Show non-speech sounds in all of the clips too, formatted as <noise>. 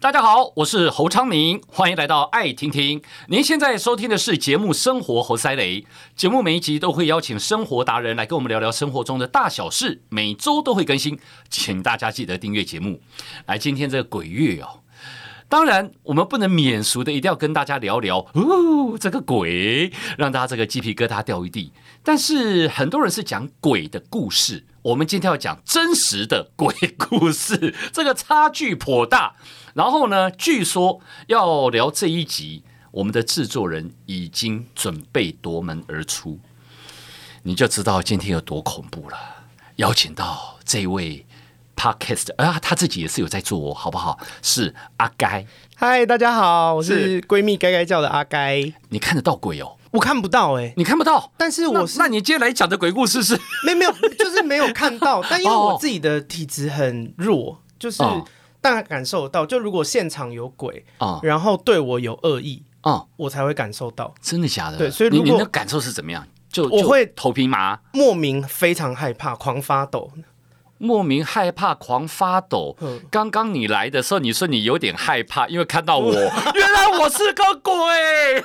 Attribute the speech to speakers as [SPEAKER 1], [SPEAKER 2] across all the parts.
[SPEAKER 1] 大家好，我是侯昌明，欢迎来到爱听听。您现在收听的是节目《生活猴塞雷》，节目每一集都会邀请生活达人来跟我们聊聊生活中的大小事，每周都会更新，请大家记得订阅节目。来，今天这个鬼月哦。当然，我们不能免俗的，一定要跟大家聊聊哦，这个鬼让大家这个鸡皮疙瘩掉一地。但是很多人是讲鬼的故事，我们今天要讲真实的鬼故事，这个差距颇大。然后呢，据说要聊这一集，我们的制作人已经准备夺门而出，你就知道今天有多恐怖了。邀请到这位。Podcast 啊，他自己也是有在做，好不好？是阿该，
[SPEAKER 2] 嗨，大家好，我是闺蜜该该叫的阿该。
[SPEAKER 1] 你看得到鬼哦？
[SPEAKER 2] 我看不到哎、欸，
[SPEAKER 1] 你看不到，
[SPEAKER 2] 但是我是
[SPEAKER 1] 那，那你接下来讲的鬼故事是？
[SPEAKER 2] 没有没有，就是没有看到。<laughs> 但因为我自己的体质很弱，就是大概感受到。就如果现场有鬼啊，然后对我有恶意啊，我才会感受到。
[SPEAKER 1] 真的假的？
[SPEAKER 2] 对，所以如果
[SPEAKER 1] 你的感受是怎么样？就
[SPEAKER 2] 我会
[SPEAKER 1] 头皮麻，
[SPEAKER 2] 莫名非常害怕，狂发抖。
[SPEAKER 1] 莫名害怕，狂发抖。刚刚你来的时候，你说你有点害怕，因为看到我，<laughs> 原来我是个鬼。<laughs>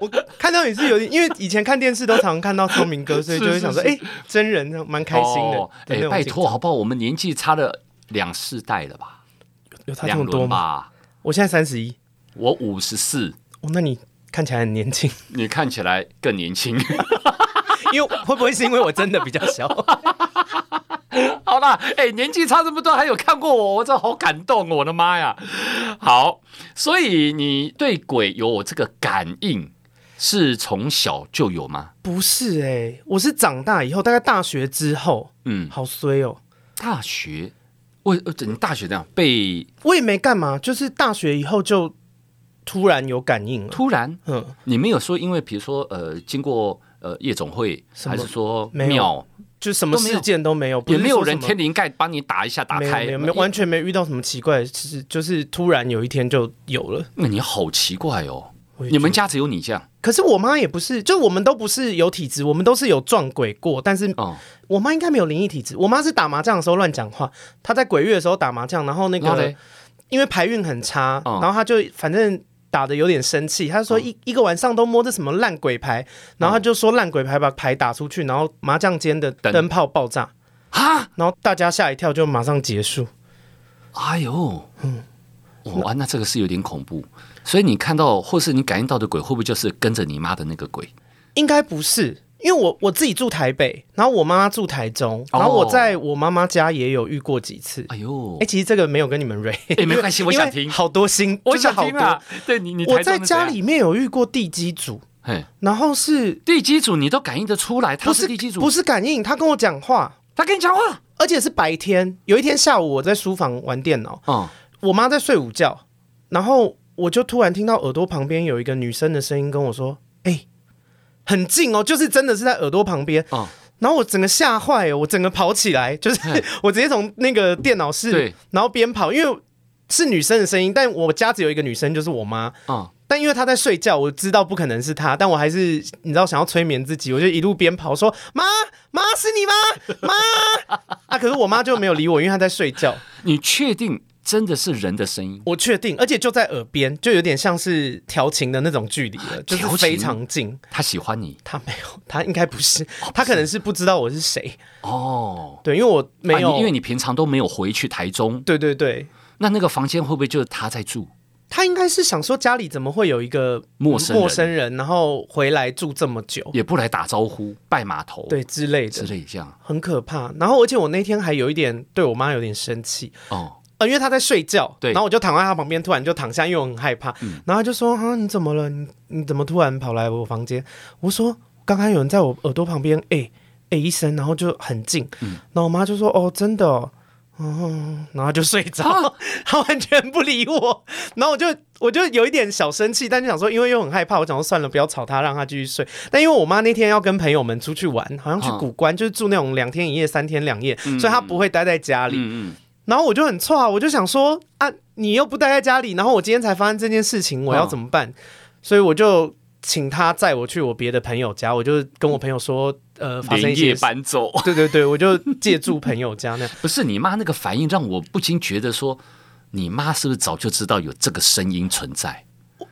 [SPEAKER 2] 我看到你是有点，因为以前看电视都常看到聪明哥，所以就会想说，哎，真人蛮开心的。
[SPEAKER 1] 哎，拜托，好不好？我们年纪差了两世代了吧？
[SPEAKER 2] 有差这么多吗？我现在三十一，
[SPEAKER 1] 我五十四。
[SPEAKER 2] 哦，那你看起来很年轻，
[SPEAKER 1] 你看起来更年轻。<laughs>
[SPEAKER 2] 因为会不会是因为我真的比较小？<laughs>
[SPEAKER 1] 好啦，哎、欸，年纪差这么多，还有看过我，我真的好感动，我的妈呀！好，所以你对鬼有这个感应，是从小就有吗？
[SPEAKER 2] 不是哎、欸，我是长大以后，大概大学之后，嗯，好衰哦。
[SPEAKER 1] 大学，我你大学这样被，
[SPEAKER 2] 我也没干嘛，就是大学以后就突然有感应了。
[SPEAKER 1] 突然，嗯，你没有说，因为比如说，呃，经过。呃，夜总会还是说庙，
[SPEAKER 2] 就什么事件都没有，
[SPEAKER 1] 也没有人天灵盖帮你打一下打开，
[SPEAKER 2] 没有，没有，完全没遇到什么奇怪，其实就是突然有一天就有了。
[SPEAKER 1] 那你好奇怪哦，你们家只有你这样？
[SPEAKER 2] 可是我妈也不是，就我们都不是有体质，我们都是有撞鬼过，但是我妈应该没有灵异体质。我妈是打麻将的时候乱讲话，她在鬼月的时候打麻将，然后那个因为牌运很差，然后她就反正。打的有点生气，他说一、哦、一个晚上都摸着什么烂鬼牌，然后他就说烂鬼牌把牌打出去，然后麻将间的灯泡爆炸啊，然后大家吓一跳，就马上结束。
[SPEAKER 1] 哎呦，嗯，哇，那这个是有点恐怖。所以你看到或是你感应到的鬼，会不会就是跟着你妈的那个鬼？
[SPEAKER 2] 应该不是。因为我我自己住台北，然后我妈妈住台中，然后我在我妈妈家也有遇过几次。哎呦，哎，其实这个没有跟你们瑞，
[SPEAKER 1] 哎，没关系，我想听。
[SPEAKER 2] 好多心，我想听啊。
[SPEAKER 1] 对你，你
[SPEAKER 2] 我在家里面有遇过地基主，然后是
[SPEAKER 1] 地基主，你都感应得出来，他是地基主，
[SPEAKER 2] 不是感应，他跟我讲话，
[SPEAKER 1] 他跟你讲话，
[SPEAKER 2] 而且是白天。有一天下午我在书房玩电脑，嗯，我妈在睡午觉，然后我就突然听到耳朵旁边有一个女生的声音跟我说：“哎。”很近哦，就是真的是在耳朵旁边，哦、然后我整个吓坏哦，我整个跑起来，就是 <laughs> 我直接从那个电脑室，然后边跑，因为是女生的声音，但我家只有一个女生，就是我妈，哦、但因为她在睡觉，我知道不可能是她，但我还是你知道想要催眠自己，我就一路边跑说妈妈是你吗？妈 <laughs> 啊，可是我妈就没有理我，因为她在睡觉。
[SPEAKER 1] 你确定？真的是人的声音，
[SPEAKER 2] 我确定，而且就在耳边，就有点像是调情的那种距离了，就是非常近。
[SPEAKER 1] 他喜欢你？
[SPEAKER 2] 他没有，他应该 <laughs> 不是，他可能是不知道我是谁。哦，对，因为我没有，
[SPEAKER 1] 因为你平常都没有回去台中。
[SPEAKER 2] 对对对，
[SPEAKER 1] 那那个房间会不会就是他在住？
[SPEAKER 2] 他应该是想说家里怎么会有一个陌生陌生人，然后回来住这么久，
[SPEAKER 1] 也不来打招呼、拜码头，
[SPEAKER 2] 对之类的
[SPEAKER 1] 之类这样，
[SPEAKER 2] 很可怕。然后而且我那天还有一点对我妈有点生气哦。因为他在睡觉，对，然后我就躺在他旁边，突然就躺下，因为我很害怕。嗯、然后他就说：“啊，你怎么了？你你怎么突然跑来我房间？”我说：“刚刚有人在我耳朵旁边，哎哎一声，然后就很近。嗯”然后我妈就说：“哦，真的哦。嗯”然后就睡着，啊、<laughs> 他完全不理我。然后我就我就有一点小生气，但就想说，因为又很害怕，我想说算了，不要吵他，让他继续睡。但因为我妈那天要跟朋友们出去玩，好像去古关，啊、就是住那种两天一夜、三天两夜，嗯、所以她不会待在家里。嗯嗯然后我就很错啊，我就想说啊，你又不待在家里，然后我今天才发生这件事情，我要怎么办？哦、所以我就请他载我去我别的朋友家，我就跟我朋友说，呃，连
[SPEAKER 1] 夜搬走。<laughs>
[SPEAKER 2] 对对对，我就借住朋友家那样。<laughs>
[SPEAKER 1] 不是你妈那个反应，让我不禁觉得说，你妈是不是早就知道有这个声音存在？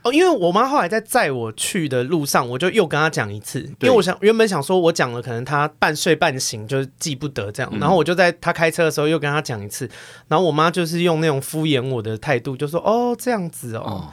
[SPEAKER 2] 哦，因为我妈后来在载我去的路上，我就又跟她讲一次，因为我想原本想说我讲了，可能她半睡半醒，就是记不得这样，然后我就在她开车的时候又跟她讲一次，然后我妈就是用那种敷衍我的态度，就说哦这样子哦。哦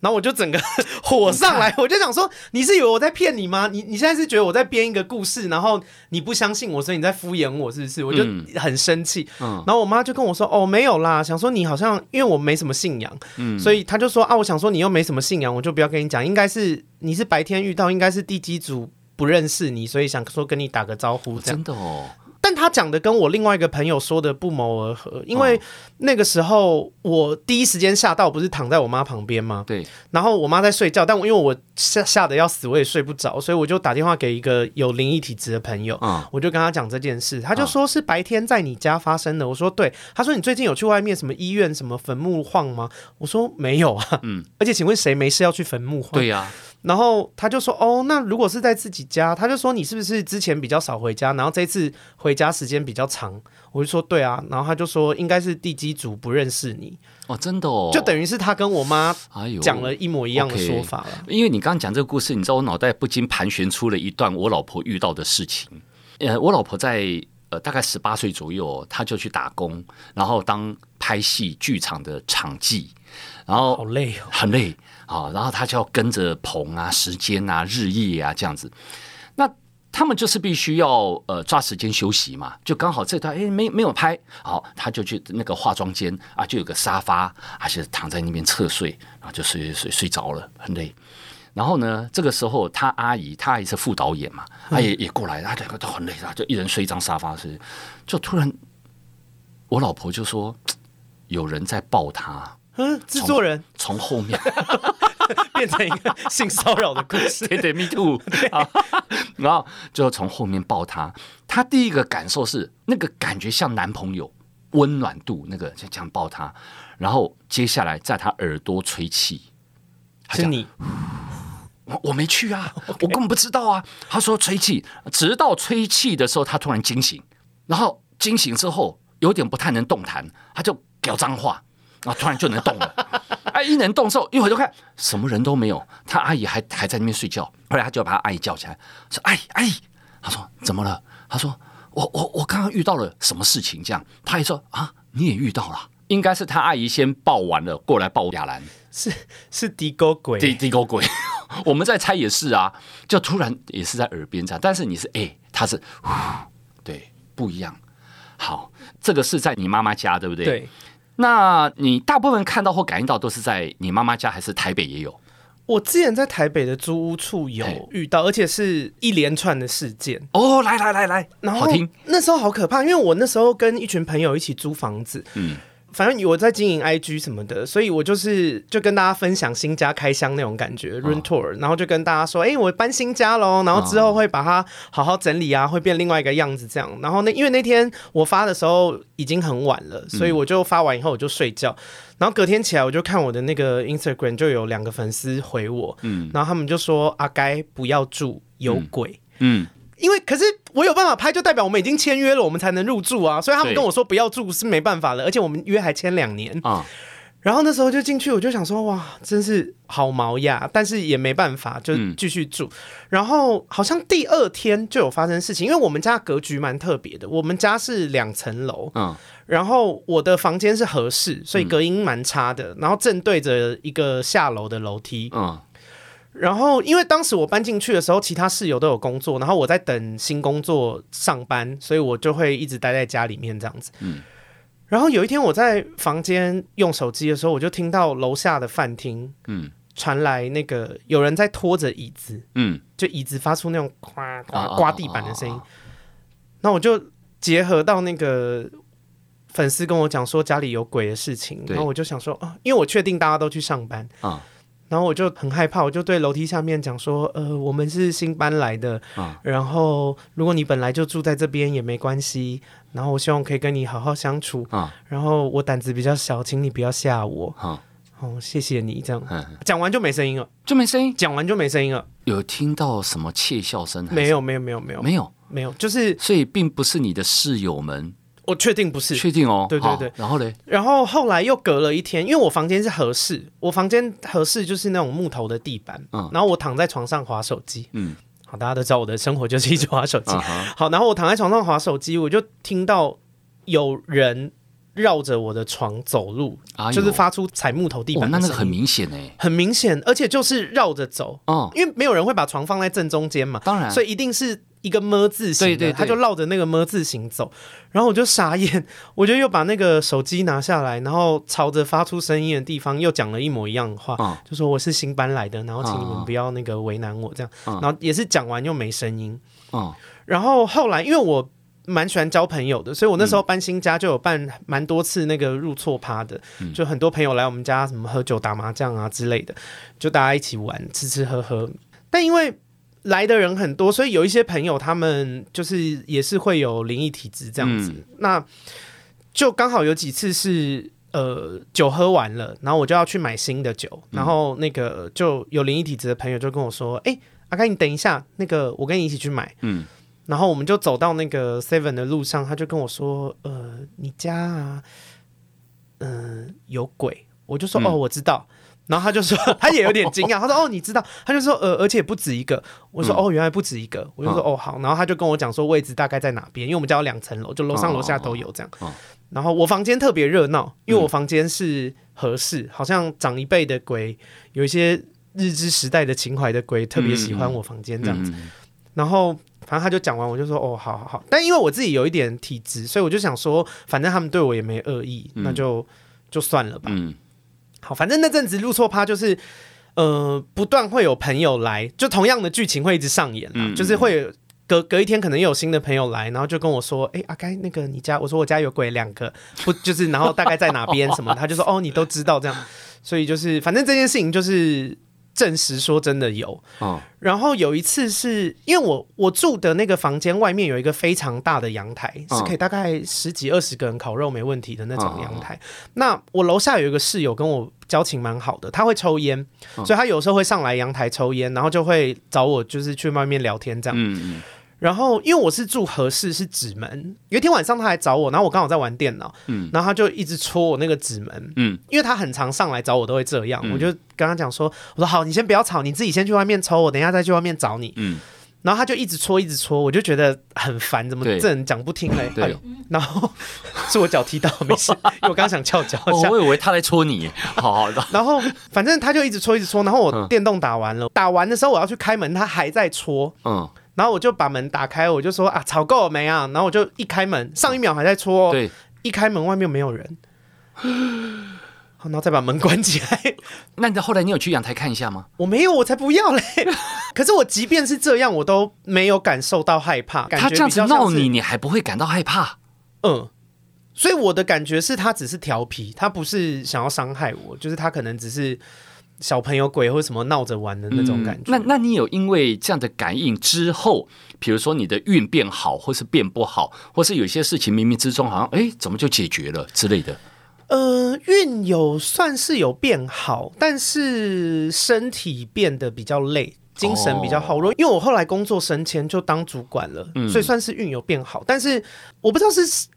[SPEAKER 2] 然后我就整个 <laughs> 火上来，我就想说，你是以为我在骗你吗？你你现在是觉得我在编一个故事，然后你不相信我，所以你在敷衍我，是不是？我就很生气。嗯，然后我妈就跟我说：“哦，没有啦，想说你好像因为我没什么信仰，嗯，所以她就说啊，我想说你又没什么信仰，我就不要跟你讲，应该是你是白天遇到，应该是地基组不认识你，所以想说跟你打个招呼。这样。”真的哦。但他讲的跟我另外一个朋友说的不谋而合，因为那个时候我第一时间吓到，不是躺在我妈旁边吗？对。然后我妈在睡觉，但我因为我吓吓得要死，我也睡不着，所以我就打电话给一个有灵异体质的朋友，嗯我就跟他讲这件事，他就说是白天在你家发生的。我说对，他说你最近有去外面什么医院什么坟墓晃吗？我说没有啊。嗯。而且请问谁没事要去坟墓晃？
[SPEAKER 1] 对呀。
[SPEAKER 2] 然后他就说：“哦，那如果是在自己家，他就说你是不是之前比较少回家，然后这次回家时间比较长？”我就说：“对啊。”然后他就说：“应该是地基主不认识你
[SPEAKER 1] 哦，真的哦，
[SPEAKER 2] 就等于是他跟我妈讲了一模一样的说法了。
[SPEAKER 1] 因为你刚刚讲这个故事，你知道我脑袋不禁盘旋出了一段我老婆遇到的事情。呃，我老婆在呃大概十八岁左右，她就去打工，然后当拍戏剧场的场记，然后
[SPEAKER 2] 好累哦，
[SPEAKER 1] 很累。啊，然后他就要跟着棚啊、时间啊、日夜啊这样子，那他们就是必须要呃抓时间休息嘛，就刚好这段哎没没有拍好，他就去那个化妆间啊，就有个沙发，而且躺在那边侧睡，然后就睡睡睡着了，很累。然后呢，这个时候他阿姨，他阿姨是副导演嘛，他也也过来，他两个都很累啊，就一人睡一张沙发睡，就突然我老婆就说有人在抱他。
[SPEAKER 2] 嗯，制作人
[SPEAKER 1] 从后面 <laughs>
[SPEAKER 2] 变成一个性骚扰的故事，
[SPEAKER 1] 对对，me too。然后就从后面抱他，他第一个感受是那个感觉像男朋友温暖度，那个就这样抱他，然后接下来在他耳朵吹气，
[SPEAKER 2] 是你？
[SPEAKER 1] 我我没去啊，<laughs> Okay. 我根本不知道啊。他说吹气，直到吹气的时候，他突然惊醒，然后惊醒之后有点不太能动弹，他就飙脏话。然后突然就能动了，<laughs> 哎，一能动之后，一会儿就看什么人都没有，他阿姨还还在那边睡觉。后来他就把他阿姨叫起来，说：“阿姨，阿姨。”他说：“怎么了？”他说：“我我我刚刚遇到了什么事情？”这样，他也说：“啊，你也遇到了？应该是他阿姨先抱完了，过来抱亚兰，
[SPEAKER 2] 是是地沟鬼，
[SPEAKER 1] 地地沟鬼。<laughs> 我们在猜也是啊，就突然也是在耳边这样，但是你是哎，他是呼，对，不一样。好，这个是在你妈妈家，对不对？
[SPEAKER 2] 对。
[SPEAKER 1] 那你大部分看到或感应到都是在你妈妈家，还是台北也有？
[SPEAKER 2] 我之前在台北的租屋处有遇到，而且是一连串的事件。
[SPEAKER 1] 哦，来来来来，然后好听。
[SPEAKER 2] 那时候好可怕，因为我那时候跟一群朋友一起租房子，嗯。反正我在经营 IG 什么的，所以我就是就跟大家分享新家开箱那种感觉，room tour，然后就跟大家说，哎、欸，我搬新家喽，然后之后会把它好好整理啊，会变另外一个样子这样。然后那因为那天我发的时候已经很晚了，所以我就发完以后我就睡觉，然后隔天起来我就看我的那个 Instagram 就有两个粉丝回我，嗯，然后他们就说阿该不要住有鬼，嗯。嗯因为可是我有办法拍，就代表我们已经签约了，我们才能入住啊。所以他们跟我说不要住是没办法的，而且我们约还签两年啊。然后那时候就进去，我就想说哇，真是好毛呀！但是也没办法，就继续住。然后好像第二天就有发生事情，因为我们家格局蛮特别的，我们家是两层楼，然后我的房间是合适，所以隔音蛮差的，然后正对着一个下楼的楼梯，然后，因为当时我搬进去的时候，其他室友都有工作，然后我在等新工作上班，所以我就会一直待在家里面这样子。嗯。然后有一天我在房间用手机的时候，我就听到楼下的饭厅，嗯，传来那个有人在拖着椅子，嗯，就椅子发出那种咵咵刮地板的声音。那我就结合到那个粉丝跟我讲说家里有鬼的事情，然后我就想说啊，因为我确定大家都去上班啊。然后我就很害怕，我就对楼梯下面讲说：“呃，我们是新搬来的，啊、然后如果你本来就住在这边也没关系，然后我希望可以跟你好好相处。啊、然后我胆子比较小，请你不要吓我。啊、哦，谢谢你这样。嗯、讲完就没声音了，
[SPEAKER 1] 就没声音。
[SPEAKER 2] 讲完就没声音了。
[SPEAKER 1] 有听到什么窃笑声？
[SPEAKER 2] 没有，没有，没有，没有，
[SPEAKER 1] 没有，
[SPEAKER 2] 没有，就是
[SPEAKER 1] 所以并不是你的室友们。
[SPEAKER 2] 我确定不是，
[SPEAKER 1] 确定哦。
[SPEAKER 2] 对对对。
[SPEAKER 1] 然后嘞，
[SPEAKER 2] 然后后来又隔了一天，因为我房间是合适，我房间合适就是那种木头的地板。嗯。然后我躺在床上划手机。嗯。好，大家都知道我的生活就是一直划手机。好，然后我躺在床上划手机，我就听到有人绕着我的床走路，就是发出踩木头地板。
[SPEAKER 1] 那那个很明显哎，
[SPEAKER 2] 很明显，而且就是绕着走。哦。因为没有人会把床放在正中间嘛。当然。所以一定是。一个么字形，对对，他就绕着那个么字形走，然后我就傻眼，<laughs> 我就又把那个手机拿下来，然后朝着发出声音的地方又讲了一模一样的话，就说我是新搬来的，然后请你们不要那个为难我这样，然后也是讲完又没声音，然后后来因为我蛮喜欢交朋友的，所以我那时候搬新家就有办蛮多次那个入错趴的，就很多朋友来我们家什么喝酒打麻将啊之类的，就大家一起玩吃吃喝喝，但因为。来的人很多，所以有一些朋友他们就是也是会有灵异体质这样子。嗯、那就刚好有几次是呃酒喝完了，然后我就要去买新的酒，然后那个就有灵异体质的朋友就跟我说：“哎、嗯，阿开你等一下，那个我跟你一起去买。”嗯，然后我们就走到那个 Seven 的路上，他就跟我说：“呃，你家啊，嗯、呃，有鬼。”我就说：“哦，我知道。”然后他就说，<laughs> 他也有点惊讶。他说：“哦，你知道？”他就说：“呃，而且不止一个。”我说：“哦，原来不止一个。”我就说：“哦，好。”然后他就跟我讲说位置大概在哪边，因为我们家有两层楼，就楼上楼下都有这样。然后我房间特别热闹，因为我房间是合适，好像长一辈的鬼，有一些日治时代的情怀的鬼特别喜欢我房间这样子。然后反正他就讲完，我就说：“哦，好好好。”但因为我自己有一点体质，所以我就想说，反正他们对我也没恶意，那就就算了吧。好，反正那阵子入错趴就是，呃，不断会有朋友来，就同样的剧情会一直上演，嗯，就是会隔隔一天可能又有新的朋友来，然后就跟我说，哎，阿该那个你家，我说我家有鬼两个，不就是，然后大概在哪边什么，他就说，哦，你都知道这样，所以就是反正这件事情就是。证实说真的有，哦、然后有一次是因为我我住的那个房间外面有一个非常大的阳台，哦、是可以大概十几二十个人烤肉没问题的那种阳台。哦、那我楼下有一个室友跟我交情蛮好的，他会抽烟，哦、所以他有时候会上来阳台抽烟，然后就会找我就是去外面聊天这样。嗯嗯然后，因为我是住合适，是纸门。有一天晚上，他来找我，然后我刚好在玩电脑，嗯，然后他就一直戳我那个纸门，嗯，因为他很常上来找我，都会这样。嗯、我就跟他讲说：“我说好，你先不要吵，你自己先去外面抽，我等一下再去外面找你。”嗯，然后他就一直戳，一直戳，我就觉得很烦，怎么这人讲不听嘞？对，哎呦，然后是我脚踢到，没事，<laughs> 因为我刚刚想翘脚，
[SPEAKER 1] 哦，我以为他在戳你，好好的。
[SPEAKER 2] 然后反正他就一直戳，一直戳，然后我电动打完了，嗯、打完的时候我要去开门，他还在戳，嗯。然后我就把门打开，我就说啊，吵够了没啊？然后我就一开门，上一秒还在戳，对，一开门外面没有人，<laughs> 然后再把门关起来。<laughs>
[SPEAKER 1] 那你后来你有去阳台看一下吗？
[SPEAKER 2] 我没有，我才不要嘞。<laughs> 可是我即便是这样，我都没有感受到害怕。
[SPEAKER 1] 他这样子闹你，你还不会感到害怕？
[SPEAKER 2] 嗯，所以我的感觉是他只是调皮，他不是想要伤害我，就是他可能只是。小朋友鬼或什么闹着玩的那种感觉。
[SPEAKER 1] 嗯、那那你有因为这样的感应之后，比如说你的运变好，或是变不好，或是有些事情冥冥之中好像哎，怎么就解决了之类的？
[SPEAKER 2] 呃，运有算是有变好，但是身体变得比较累，精神比较好因为我后来工作升迁就当主管了，嗯、所以算是运有变好。但是我不知道是。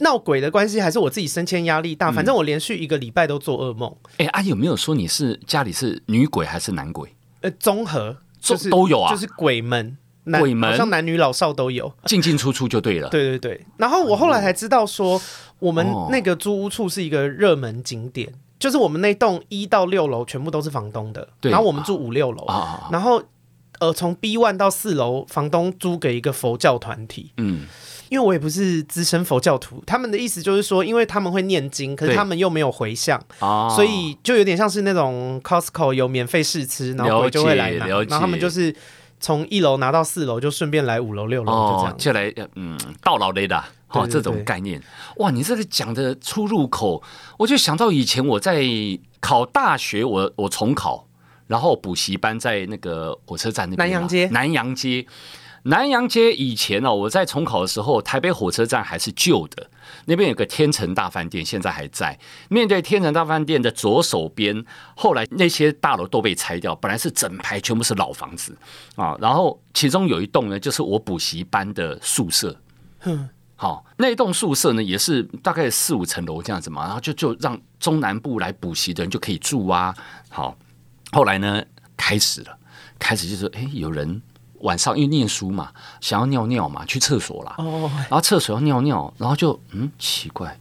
[SPEAKER 2] 闹鬼的关系，还是我自己升迁压力大？反正我连续一个礼拜都做噩梦。
[SPEAKER 1] 哎、嗯，阿、欸啊、有没有说你是家里是女鬼还是男鬼？
[SPEAKER 2] 呃，综合就是
[SPEAKER 1] 都有啊，
[SPEAKER 2] 就是鬼门，
[SPEAKER 1] 鬼门
[SPEAKER 2] 好像男女老少都有，
[SPEAKER 1] 进进出出就对了。<laughs>
[SPEAKER 2] 对对对。然后我后来才知道说，我们那个租屋处是一个热门景点，哦、就是我们那栋一到六楼全部都是房东的，然后我们住五六楼，啊、然后呃从 B one 到四楼，房东租给一个佛教团体。嗯。因为我也不是资深佛教徒，他们的意思就是说，因为他们会念经，可是他们又没有回向，对所以就有点像是那种 Costco 有免费试吃，然后鬼就会来拿，然后他们就是从一楼拿到四楼，就顺便来五楼六楼，就这样，
[SPEAKER 1] 就来嗯到老雷的，好这种概念。哇，你这个讲的出入口，我就想到以前我在考大学我，我我重考，然后补习班在那个火车站那边，
[SPEAKER 2] 南洋街，
[SPEAKER 1] 南洋街。南阳街以前哦，我在重考的时候，台北火车站还是旧的，那边有个天成大饭店，现在还在。面对天成大饭店的左手边，后来那些大楼都被拆掉，本来是整排全部是老房子啊。然后其中有一栋呢，就是我补习班的宿舍。嗯，好，那栋宿舍呢，也是大概四五层楼这样子嘛，然后就就让中南部来补习的人就可以住啊。好，后来呢，开始了，开始就是哎，有人。晚上因为念书嘛，想要尿尿嘛，去厕所啦。哦。然后厕所要尿尿，然后就嗯奇怪，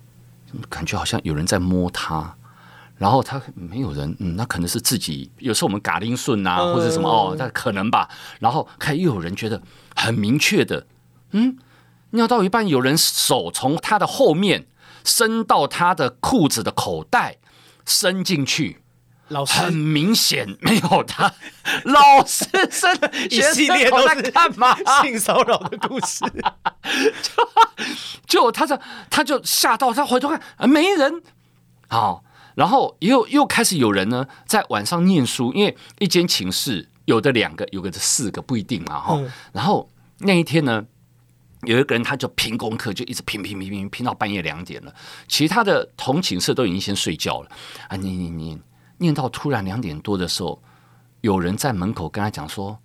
[SPEAKER 1] 感觉好像有人在摸他。然后他没有人，嗯，那可能是自己。有时候我们嘎铃顺啊，或者什么哦，那可能吧。然后看又有人觉得很明确的，嗯，尿到一半，有人手从他的后面伸到他的裤子的口袋，伸进去。
[SPEAKER 2] 老师
[SPEAKER 1] 很明显没有他，<laughs> 老师真的 <laughs>
[SPEAKER 2] 一系列都在干嘛？<laughs> 性骚扰的故事，
[SPEAKER 1] 就就他这他就吓到，他回头看啊没人，好，然后又又开始有人呢在晚上念书，因为一间寝室有的两个，有个是四个不一定嘛哈。嗯、然后那一天呢，有一个人他就拼功课，就一直拼拼拼拼拼到半夜两点了，其他的同寝室都已经先睡觉了啊，你你你。念到突然两点多的时候，有人在门口跟他讲说：“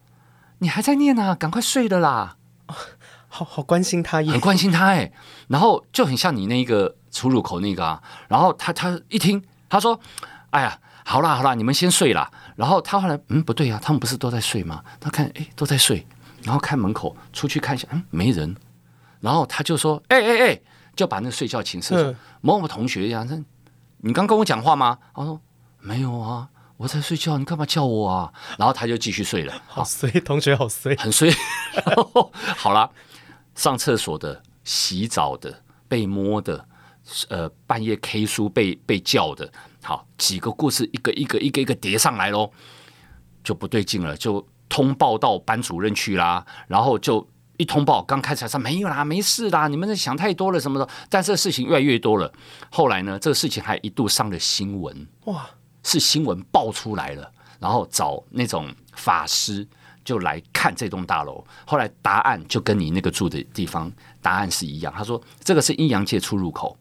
[SPEAKER 1] 你还在念啊，赶快睡了啦！”
[SPEAKER 2] 好好关心他，
[SPEAKER 1] 很关心他哎。然后就很像你那个出入口那个啊。然后他他一听，他说：“哎呀，好啦好啦，你们先睡啦。”然后他后来嗯不对呀，他们不是都在睡吗？他看哎都在睡，然后看门口出去看一下，嗯没人。然后他就说：“哎哎哎，就把那个睡觉寝室说某某同学呀，那你刚跟我讲话吗？”他说。没有啊，我在睡觉，你干嘛叫我啊？然后他就继续睡了。
[SPEAKER 2] 好衰，同学好衰，
[SPEAKER 1] 很衰。然 <laughs> 后好了，上厕所的、洗澡的、被摸的、呃，半夜 K 书被被叫的，好几个故事，一个一个一个一个叠上来喽，就不对劲了，就通报到班主任去啦。然后就一通报，刚开始还说没有啦，没事啦，你们在想太多了什么的。但这个事情越来越多了，后来呢，这个事情还一度上了新闻。哇！是新闻爆出来了，然后找那种法师就来看这栋大楼。后来答案就跟你那个住的地方答案是一样。他说这个是阴阳界出入口，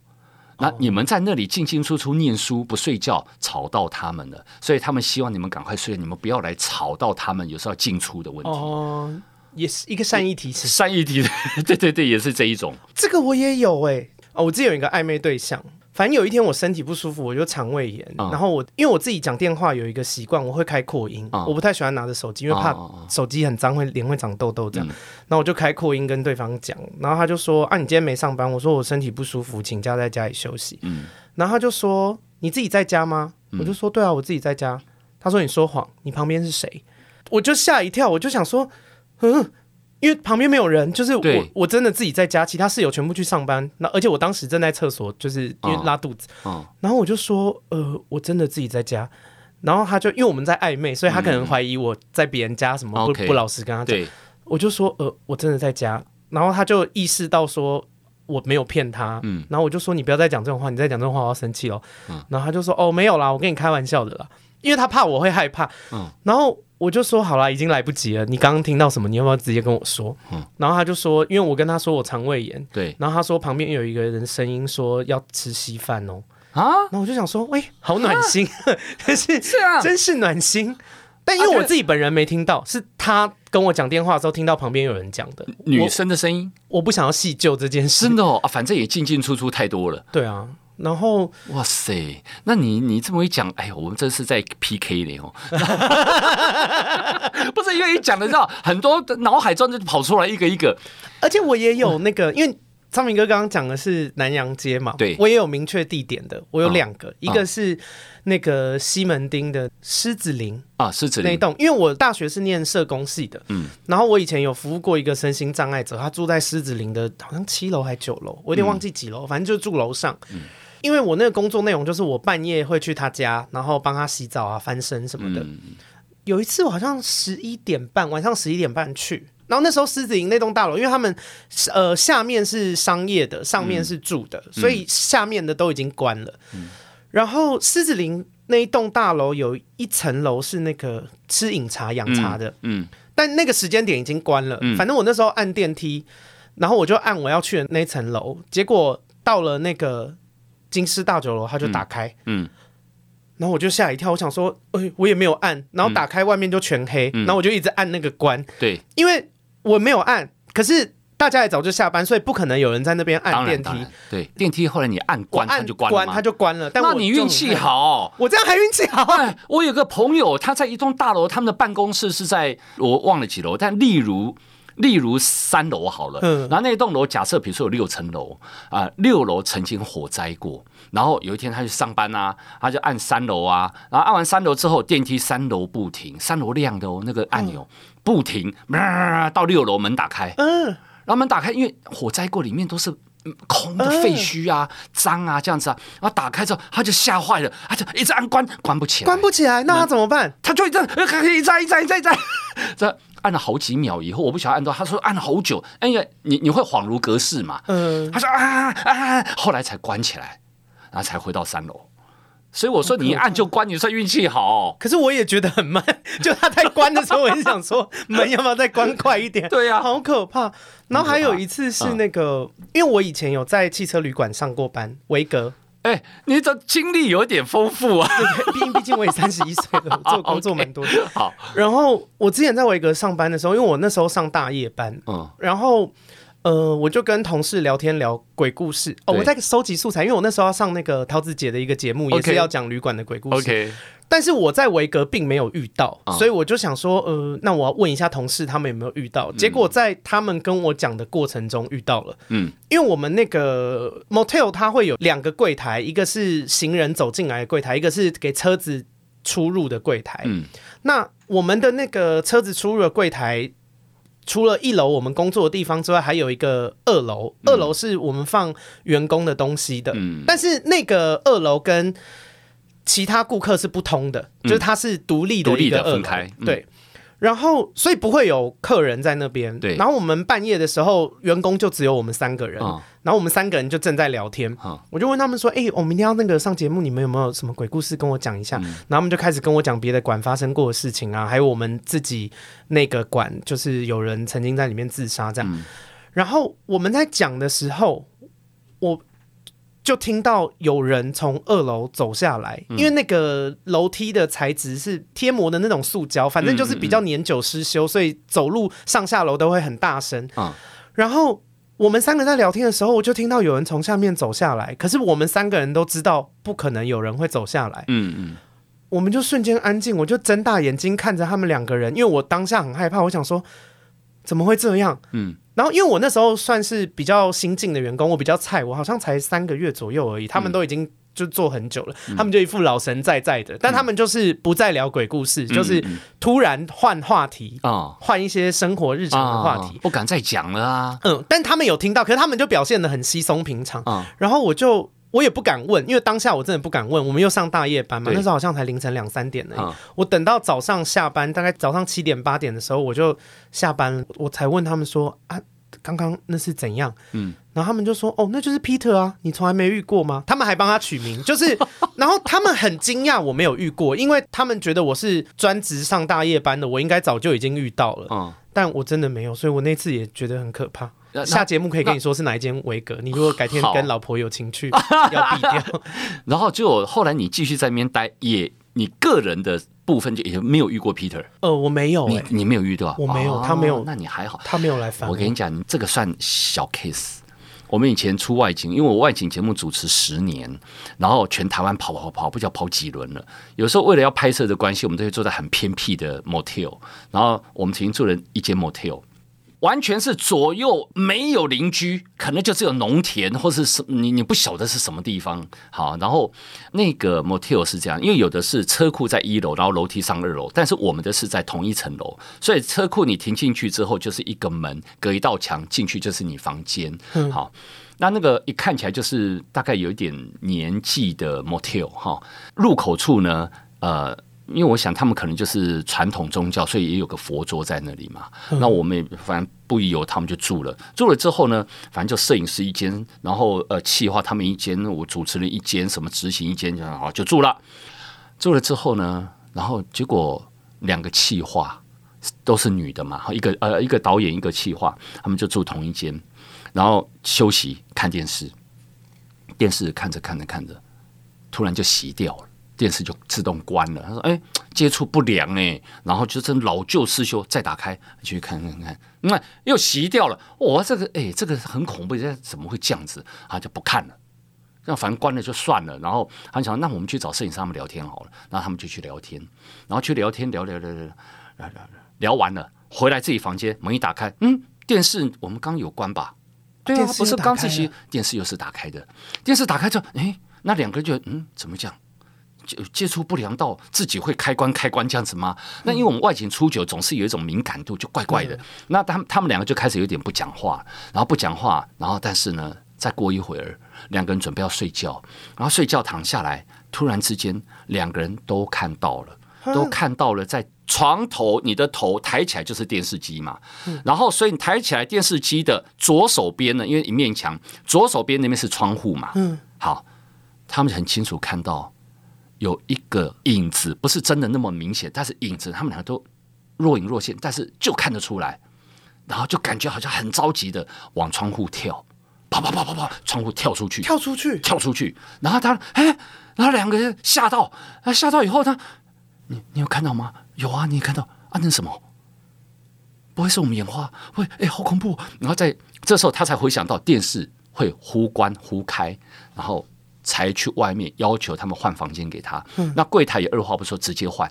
[SPEAKER 1] 那你们在那里进进出出念书不睡觉，吵到他们了，所以他们希望你们赶快睡，你们不要来吵到他们，有时候进出的问题。
[SPEAKER 2] 哦，也是一个善意提示，
[SPEAKER 1] 善意提示，对对对，也是这一种。
[SPEAKER 2] 这个我也有哎、欸，哦，我自己有一个暧昧对象。反正有一天我身体不舒服，我就肠胃炎。然后我因为我自己讲电话有一个习惯，我会开扩音，我不太喜欢拿着手机，因为怕手机很脏，会脸会长痘痘这样。那我就开扩音跟对方讲，然后他就说：“啊，你今天没上班？”我说：“我身体不舒服，请假在家里休息。”然后他就说：“你自己在家吗？”我就说：“对啊，我自己在家。”他说：“你说谎，你旁边是谁？”我就吓一跳，我就想说：“嗯。”因为旁边没有人，就是我我真的自己在家，其他室友全部去上班。那而且我当时正在厕所，就是因为拉肚子。然后我就说，呃，我真的自己在家。然后他就因为我们在暧昧，所以他可能怀疑我在别人家什么不、嗯、不老实跟他讲。我就说，呃，我真的在家。然后他就意识到说我没有骗他。嗯。然后我就说，你不要再讲这种话，你再讲这种话我要生气哦。嗯。然后他就说，哦，没有啦，我跟你开玩笑的啦。因为他怕我会害怕。嗯。然后。我就说好啦，已经来不及了。你刚刚听到什么？你要不要直接跟我说？嗯，然后他就说，因为我跟他说我肠胃炎，
[SPEAKER 1] 对。
[SPEAKER 2] 然后他说旁边有一个人声音说要吃稀饭哦。啊，那我就想说，喂，好暖心，但 <laughs> 是是啊，真是暖心。但因为我自己本人没听到，是他跟我讲电话的时候听到旁边有人讲的
[SPEAKER 1] 女生的声音。
[SPEAKER 2] 我不想要细究这件事，
[SPEAKER 1] 真的哦啊，反正也进进出出太多了。
[SPEAKER 2] 对啊。然后，
[SPEAKER 1] 哇塞，那你你这么一讲，哎呦，我们这是在 PK 呢哦，<laughs> 不是因为一讲的知道很多脑海中就跑出来一个一个，
[SPEAKER 2] 而且我也有那个，因为昌明哥刚刚讲的是南洋街嘛，
[SPEAKER 1] 对，
[SPEAKER 2] 我也有明确地点的，我有两个，一个是那个西门町的狮子林
[SPEAKER 1] 啊，狮子林。那
[SPEAKER 2] 栋，因为我大学是念社工系的，嗯，然后我以前有服务过一个身心障碍者，他住在狮子林的，好像七楼还九楼，我有点忘记几楼，反正就住楼上，嗯。因为我那个工作内容就是我半夜会去他家，然后帮他洗澡啊、翻身什么的。嗯、有一次我好像十一点半，晚上十一点半去，然后那时候狮子林那栋大楼，因为他们呃下面是商业的，上面是住的，嗯、所以下面的都已经关了。嗯、然后狮子林那一栋大楼有一层楼是那个吃饮茶、养茶的，嗯，嗯但那个时间点已经关了。嗯、反正我那时候按电梯，然后我就按我要去的那层楼，结果到了那个金狮大酒楼，它就打开。嗯。嗯然后我就吓一跳，我想说，哎，我也没有按，然后打开外面就全黑，嗯、然后我就一直按那个关。
[SPEAKER 1] 对，
[SPEAKER 2] 因为我没有按，可是大家也早就下班，所以不可能有人在那边按电梯。
[SPEAKER 1] 对，电梯后来你按关，它就
[SPEAKER 2] 关它就关了。但我
[SPEAKER 1] 那你运气 <laughs> 好，
[SPEAKER 2] 我这样还运气好。
[SPEAKER 1] 哎，我有个朋友，他在一栋大楼，他们的办公室是在我忘了几楼，但例如。例如三楼好了，嗯，然后那栋楼假设比如说有六层楼啊，六楼曾经火灾过，然后有一天他去上班啊，他就按三楼啊，然后按完三楼之后电梯三楼不停，三楼亮的哦，那个按钮不停，到六楼门打开，嗯，然后门打开，因为火灾过里面都是空的废墟啊、脏啊这样子啊，然后打开之后他就吓坏了，他就一直按关，关不起来，
[SPEAKER 2] 关不起来，那他怎么办？
[SPEAKER 1] 他就一直一再一再一再一再这。按了好几秒以后，我不晓得按到，他说按了好久，因为你你会恍如隔世嘛。嗯，他说啊啊，后来才关起来，然后才回到三楼。所以我说你一按就关，你算运气好。
[SPEAKER 2] 可是我也觉得很慢，<laughs> 就他在关的时候，我很想说 <laughs> 门要不要再关快一点？
[SPEAKER 1] 对呀，
[SPEAKER 2] 好可怕。然后还有一次是那个，因为我以前有在汽车旅馆上过班，维格。
[SPEAKER 1] 哎、欸，你的经历有点丰富啊！
[SPEAKER 2] 毕竟毕竟我也三十一岁了，做 <laughs> 工作蛮多的。
[SPEAKER 1] 好，
[SPEAKER 2] 然后我之前在维格上班的时候，因为我那时候上大夜班，嗯，然后呃，我就跟同事聊天聊鬼故事。哦，我在收集素材，因为我那时候要上那个桃子姐的一个节目，也是要讲旅馆的鬼故事。
[SPEAKER 1] Okay.
[SPEAKER 2] 但是我在维格并没有遇到，所以我就想说，呃，那我要问一下同事，他们有没有遇到？结果在他们跟我讲的过程中遇到了。嗯，因为我们那个 motel 它会有两个柜台，一个是行人走进来的柜台，一个是给车子出入的柜台。嗯，那我们的那个车子出入的柜台，除了一楼我们工作的地方之外，还有一个二楼，二楼是我们放员工的东西的。嗯，但是那个二楼跟其他顾客是不通的，就是它是独立的一个二楼，对。然后所以不会有客人在那边。对。然后我们半夜的时候，员工就只有我们三个人。然后我们三个人就正在聊天。我就问他们说：“哎，我明天要那个上节目，你们有没有什么鬼故事跟我讲一下？”然后他们就开始跟我讲别的馆发生过的事情啊，还有我们自己那个馆，就是有人曾经在里面自杀这样。然后我们在讲的时候，我。就听到有人从二楼走下来，因为那个楼梯的材质是贴膜的那种塑胶，反正就是比较年久失修，所以走路上下楼都会很大声。然后我们三个在聊天的时候，我就听到有人从下面走下来，可是我们三个人都知道不可能有人会走下来。嗯嗯，我们就瞬间安静，我就睁大眼睛看着他们两个人，因为我当下很害怕，我想说怎么会这样？嗯。然后，因为我那时候算是比较新进的员工，我比较菜，我好像才三个月左右而已。他们都已经就做很久了，嗯、他们就一副老神在在的，嗯、但他们就是不再聊鬼故事，嗯、就是突然换话题啊，换、嗯、一些生活日常的话题，
[SPEAKER 1] 哦、不敢再讲了啊。
[SPEAKER 2] 嗯，但他们有听到，可是他们就表现的很稀松平常。嗯、然后我就。我也不敢问，因为当下我真的不敢问。我们又上大夜班嘛，那时候好像才凌晨两三点呢。嗯、我等到早上下班，大概早上七点八点的时候，我就下班了，我才问他们说啊，刚刚那是怎样？嗯，然后他们就说哦，那就是 Peter 啊，你从来没遇过吗？他们还帮他取名，就是，<laughs> 然后他们很惊讶我没有遇过，因为他们觉得我是专职上大夜班的，我应该早就已经遇到了。嗯，但我真的没有，所以我那次也觉得很可怕。下节目可以跟你说是哪一间维格，你如果改天跟老婆有情趣，<laughs> 要避掉。<laughs>
[SPEAKER 1] 然后就后来你继续在那边待，也你个人的部分就也没有遇过 Peter。
[SPEAKER 2] 呃，我没有、欸，
[SPEAKER 1] 你你没有遇到，
[SPEAKER 2] 我没有，他没有，
[SPEAKER 1] 哦、那你还好，
[SPEAKER 2] 他没有来烦我。
[SPEAKER 1] 我跟你讲，你这个算小 case。我们以前出外景，因为我外景节目主持十年，然后全台湾跑跑跑，不知道跑几轮了。有时候为了要拍摄的关系，我们都会坐在很偏僻的 motel，然后我们曾经住了一间 motel。完全是左右没有邻居，可能就只有农田或是什你你不晓得是什么地方。好，然后那个 motel 是这样，因为有的是车库在一楼，然后楼梯上二楼，但是我们的是在同一层楼，所以车库你停进去之后就是一个门，隔一道墙进去就是你房间。好，那那个一看起来就是大概有一点年纪的 motel 哈，入口处呢，呃。因为我想他们可能就是传统宗教，所以也有个佛桌在那里嘛。嗯、那我们也反正不疑有他们就住了。住了之后呢，反正就摄影师一间，然后呃，企划他们一间，我主持人一间，什么执行一间，就好就住了。住了之后呢，然后结果两个企划都是女的嘛，一个呃一个导演一个企划，他们就住同一间，然后休息看电视，电视看着看着看着，突然就熄掉了，电视就自动关了。他说：“哎，接触不良哎。”然后就真老旧失修，再打开去看看看，那又熄掉了。哇，这个哎，这个很恐怖，这怎么会这样子？他就不看了。那反正关了就算了，然后他想，那我们去找摄影师他们聊天好了，然后他们就去聊天，然后去聊天聊聊聊聊聊聊聊完了，回来自己房间门一打开，嗯，电视我们刚有关吧？对啊，不是刚自习，电视又是打开的，电视打开之后，哎，那两个人就嗯，怎么讲？就接触不良到自己会开关开关这样子吗？那因为我们外景初九，总是有一种敏感度，就怪怪的。那他们他们两个就开始有点不讲话，然后不讲话，然后但是呢，再过一会儿。两个人准备要睡觉，然后睡觉躺下来，突然之间，两个人都看到了，都看到了，在床头，你的头抬起来就是电视机嘛，然后所以你抬起来电视机的左手边呢，因为一面墙，左手边那边是窗户嘛，嗯，好，他们很清楚看到有一个影子，不是真的那么明显，但是影子，他们两个都若隐若现，但是就看得出来，然后就感觉好像很着急的往窗户跳。啪啪啪啪啪！窗户跳出去，
[SPEAKER 2] 跳出去，
[SPEAKER 1] 跳出去。然后他，哎，然后两个人吓到，啊，吓到以后他，你你有看到吗？有啊，你看到啊？那什么？不会是我们眼花？会，哎，好恐怖！然后在这时候，他才回想到电视会忽关忽开，然后才去外面要求他们换房间给他。嗯，那柜台也二话不说，直接换。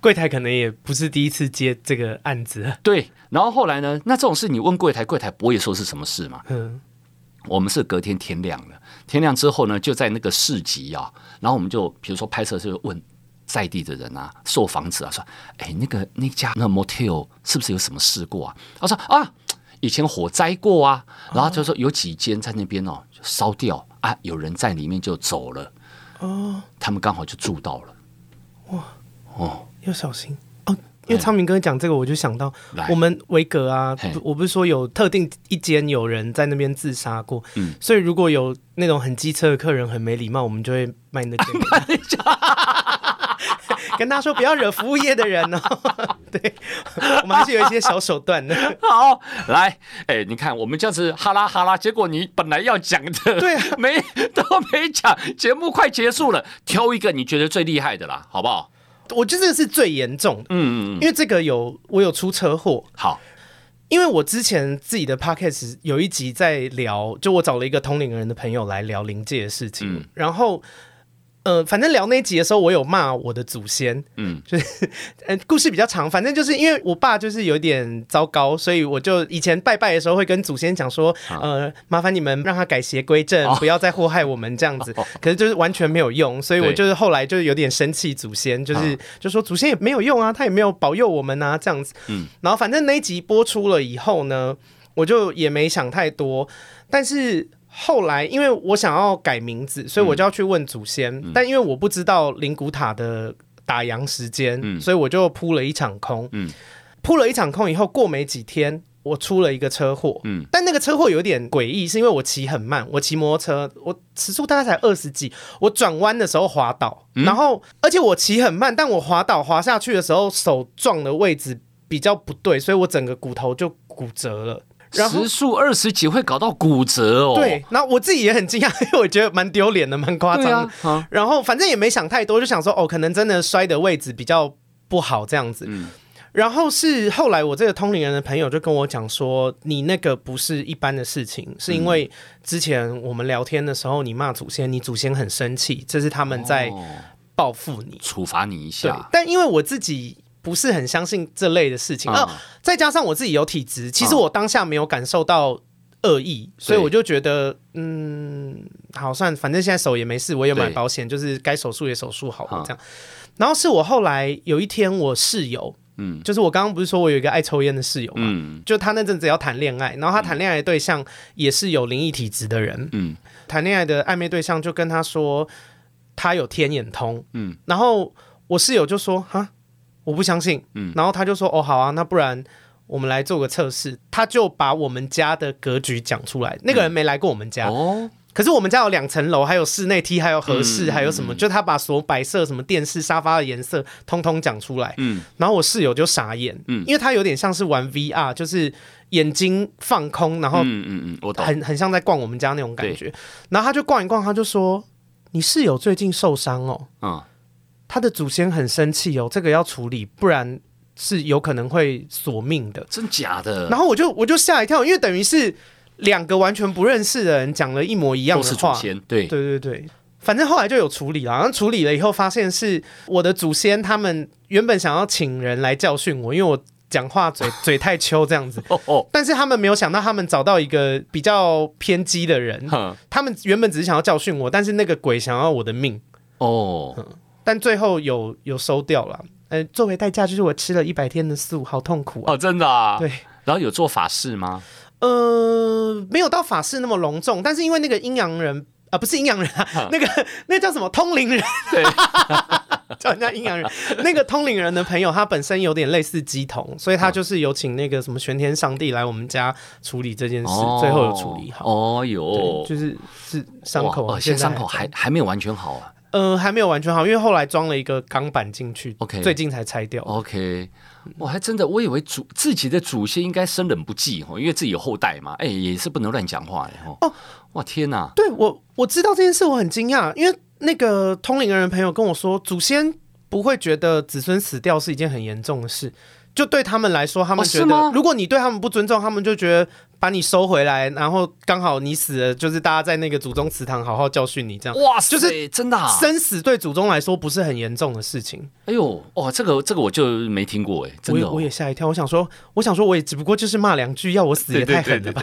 [SPEAKER 2] 柜台可能也不是第一次接这个案子，
[SPEAKER 1] 对。然后后来呢？那这种事你问柜台，柜台不会说是什么事嘛？嗯。我们是隔天天亮了，天亮之后呢，就在那个市集啊，然后我们就比如说拍摄就问在地的人啊，售房子啊，说：“哎，那个那家那 motel 是不是有什么事故啊？”他说：“啊，以前火灾过啊。”然后就说有几间在那边哦烧掉啊，有人在里面就走了。哦。他们刚好就住到了。哇。
[SPEAKER 2] 哦，要小心哦！因为昌明哥讲这个，我就想到我们维格啊，我不是说有特定一间有人在那边自杀过，嗯，所以如果有那种很机车的客人很没礼貌，我们就会卖那间，<laughs> <laughs> 跟他说不要惹服务业的人哦。<laughs> 对，我们还是有一些小手段的。<laughs>
[SPEAKER 1] 好，来，哎，你看我们这样子哈拉哈拉，结果你本来要讲的，对，没都没讲，节目快结束了，挑一个你觉得最厉害的啦，好不好？
[SPEAKER 2] 我觉得这个是最严重的，嗯嗯嗯，因为这个有我有出车祸，
[SPEAKER 1] 好，
[SPEAKER 2] 因为我之前自己的 podcast 有一集在聊，就我找了一个同龄人的朋友来聊临界的事情，嗯、然后。呃，反正聊那集的时候，我有骂我的祖先，嗯，就是，呃，故事比较长，反正就是因为我爸就是有点糟糕，所以我就以前拜拜的时候会跟祖先讲说，呃，麻烦你们让他改邪归正，不要再祸害我们这样子。<laughs> 可是就是完全没有用，所以我就是后来就有点生气祖先，就是就说祖先也没有用啊，他也没有保佑我们啊，这样子。嗯，然后反正那一集播出了以后呢，我就也没想太多，但是。后来，因为我想要改名字，所以我就要去问祖先。嗯、但因为我不知道灵骨塔的打烊时间，嗯、所以我就扑了一场空。嗯、扑了一场空以后，过没几天，我出了一个车祸。嗯、但那个车祸有点诡异，是因为我骑很慢，我骑摩托车，我时速大概才二十几，我转弯的时候滑倒，嗯、然后而且我骑很慢，但我滑倒滑下去的时候，手撞的位置比较不对，所以我整个骨头就骨折了。
[SPEAKER 1] 时速二十几会搞到骨折哦。
[SPEAKER 2] 对，然后我自己也很惊讶，<laughs> 因为我觉得蛮丢脸的，蛮夸张的。啊、然后反正也没想太多，就想说哦，可能真的摔的位置比较不好这样子。嗯、然后是后来我这个通灵人的朋友就跟我讲说，你那个不是一般的事情，是因为之前我们聊天的时候你骂祖先，你祖先很生气，这是他们在报复你，
[SPEAKER 1] 处罚你一下。
[SPEAKER 2] 但因为我自己。不是很相信这类的事情，啊，再加上我自己有体质，其实我当下没有感受到恶意，所以我就觉得，嗯，好算，反正现在手也没事，我也买保险，就是该手术也手术好了这样。然后是我后来有一天，我室友，嗯，就是我刚刚不是说我有一个爱抽烟的室友嘛，就他那阵子要谈恋爱，然后他谈恋爱的对象也是有灵异体质的人，嗯，谈恋爱的暧昧对象就跟他说他有天眼通，嗯，然后我室友就说，哈。我不相信，嗯，然后他就说：“哦，好啊，那不然我们来做个测试。”他就把我们家的格局讲出来。那个人没来过我们家，哦，可是我们家有两层楼，还有室内梯，还有和室，还有什么？就他把所有摆设、什么电视、沙发的颜色，通通讲出来。嗯，然后我室友就傻眼，嗯，因为他有点像是玩 VR，就是眼睛放空，然后嗯嗯嗯，我很很像在逛我们家那种感觉。然后他就逛一逛，他就说：“你室友最近受伤哦，嗯，他的祖先很生气哦，这个要处理，不然是有可能会索命的。”
[SPEAKER 1] 真假的？
[SPEAKER 2] 然后我就我就吓一跳，因为等于是。两个完全不认识的人讲了一模一样的话，
[SPEAKER 1] 都是祖先，对
[SPEAKER 2] 对对对，反正后来就有处理了。然后处理了以后，发现是我的祖先，他们原本想要请人来教训我，因为我讲话嘴 <laughs> 嘴太秋这样子。但是他们没有想到，他们找到一个比较偏激的人。他们原本只是想要教训我，但是那个鬼想要我的命。哦，但最后有有收掉了。呃，作为代价就是我吃了一百天的素，好痛苦啊！
[SPEAKER 1] 哦，真的啊？
[SPEAKER 2] 对。
[SPEAKER 1] 然后有做法事吗？
[SPEAKER 2] 呃，没有到法事那么隆重，但是因为那个阴阳人啊、呃，不是阴阳人啊，<laughs> 嗯、那个那个叫什么通灵人，对，<laughs> 叫人家阴阳人。那个通灵人的朋友，他本身有点类似鸡童，所以他就是有请那个什么玄天上帝来我们家处理这件事，哦、最后有处理好。
[SPEAKER 1] 哦哟，
[SPEAKER 2] 就是是伤口，
[SPEAKER 1] 哦，现在伤口还还没有完全好啊。
[SPEAKER 2] 呃，还没有完全好，因为后来装了一个钢板进去，OK，最近才拆掉。
[SPEAKER 1] OK。我还真的，我以为祖自己的祖先应该生冷不忌哦，因为自己有后代嘛，哎，也是不能乱讲话的哦，哇天哪！
[SPEAKER 2] 对我我知道这件事，我很惊讶，因为那个通灵的人朋友跟我说，祖先不会觉得子孙死掉是一件很严重的事。就对他们来说，他们觉得，如果你对他们不尊重，他们就觉得把你收回来，然后刚好你死了，就是大家在那个祖宗祠堂好好教训你，这样。
[SPEAKER 1] 哇塞，就是真的，
[SPEAKER 2] 生死对祖宗来说不是很严重的事情。
[SPEAKER 1] 哎呦，哇，这个这个我就没听过哎，真的，
[SPEAKER 2] 我也吓一跳。我想说，我想说，我也只不过就是骂两句，要我死也太狠了吧。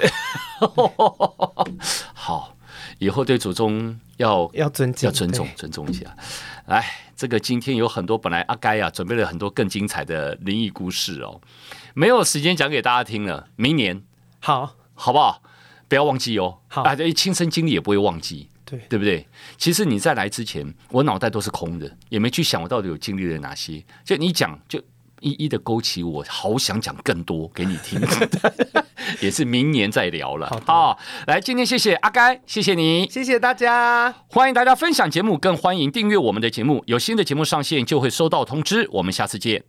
[SPEAKER 2] <laughs>
[SPEAKER 1] 好，以后对祖宗要
[SPEAKER 2] 要尊敬，
[SPEAKER 1] 要尊重，尊重一下。来，这个今天有很多本来阿该啊准备了很多更精彩的灵异故事哦，没有时间讲给大家听了，明年
[SPEAKER 2] 好，
[SPEAKER 1] 好不好？不要忘记哦，
[SPEAKER 2] 好
[SPEAKER 1] 啊，亲身经历也不会忘记，
[SPEAKER 2] 对
[SPEAKER 1] 对不对？其实你在来之前，我脑袋都是空的，也没去想我到底有经历了哪些，就你讲就。一一的勾起我，好想讲更多给你听，<laughs> 也是明年再聊了。好，好，来，今天谢谢阿该，谢谢你，
[SPEAKER 2] 谢谢大家，
[SPEAKER 1] 欢迎大家分享节目，更欢迎订阅我们的节目，有新的节目上线就会收到通知。我们下次见。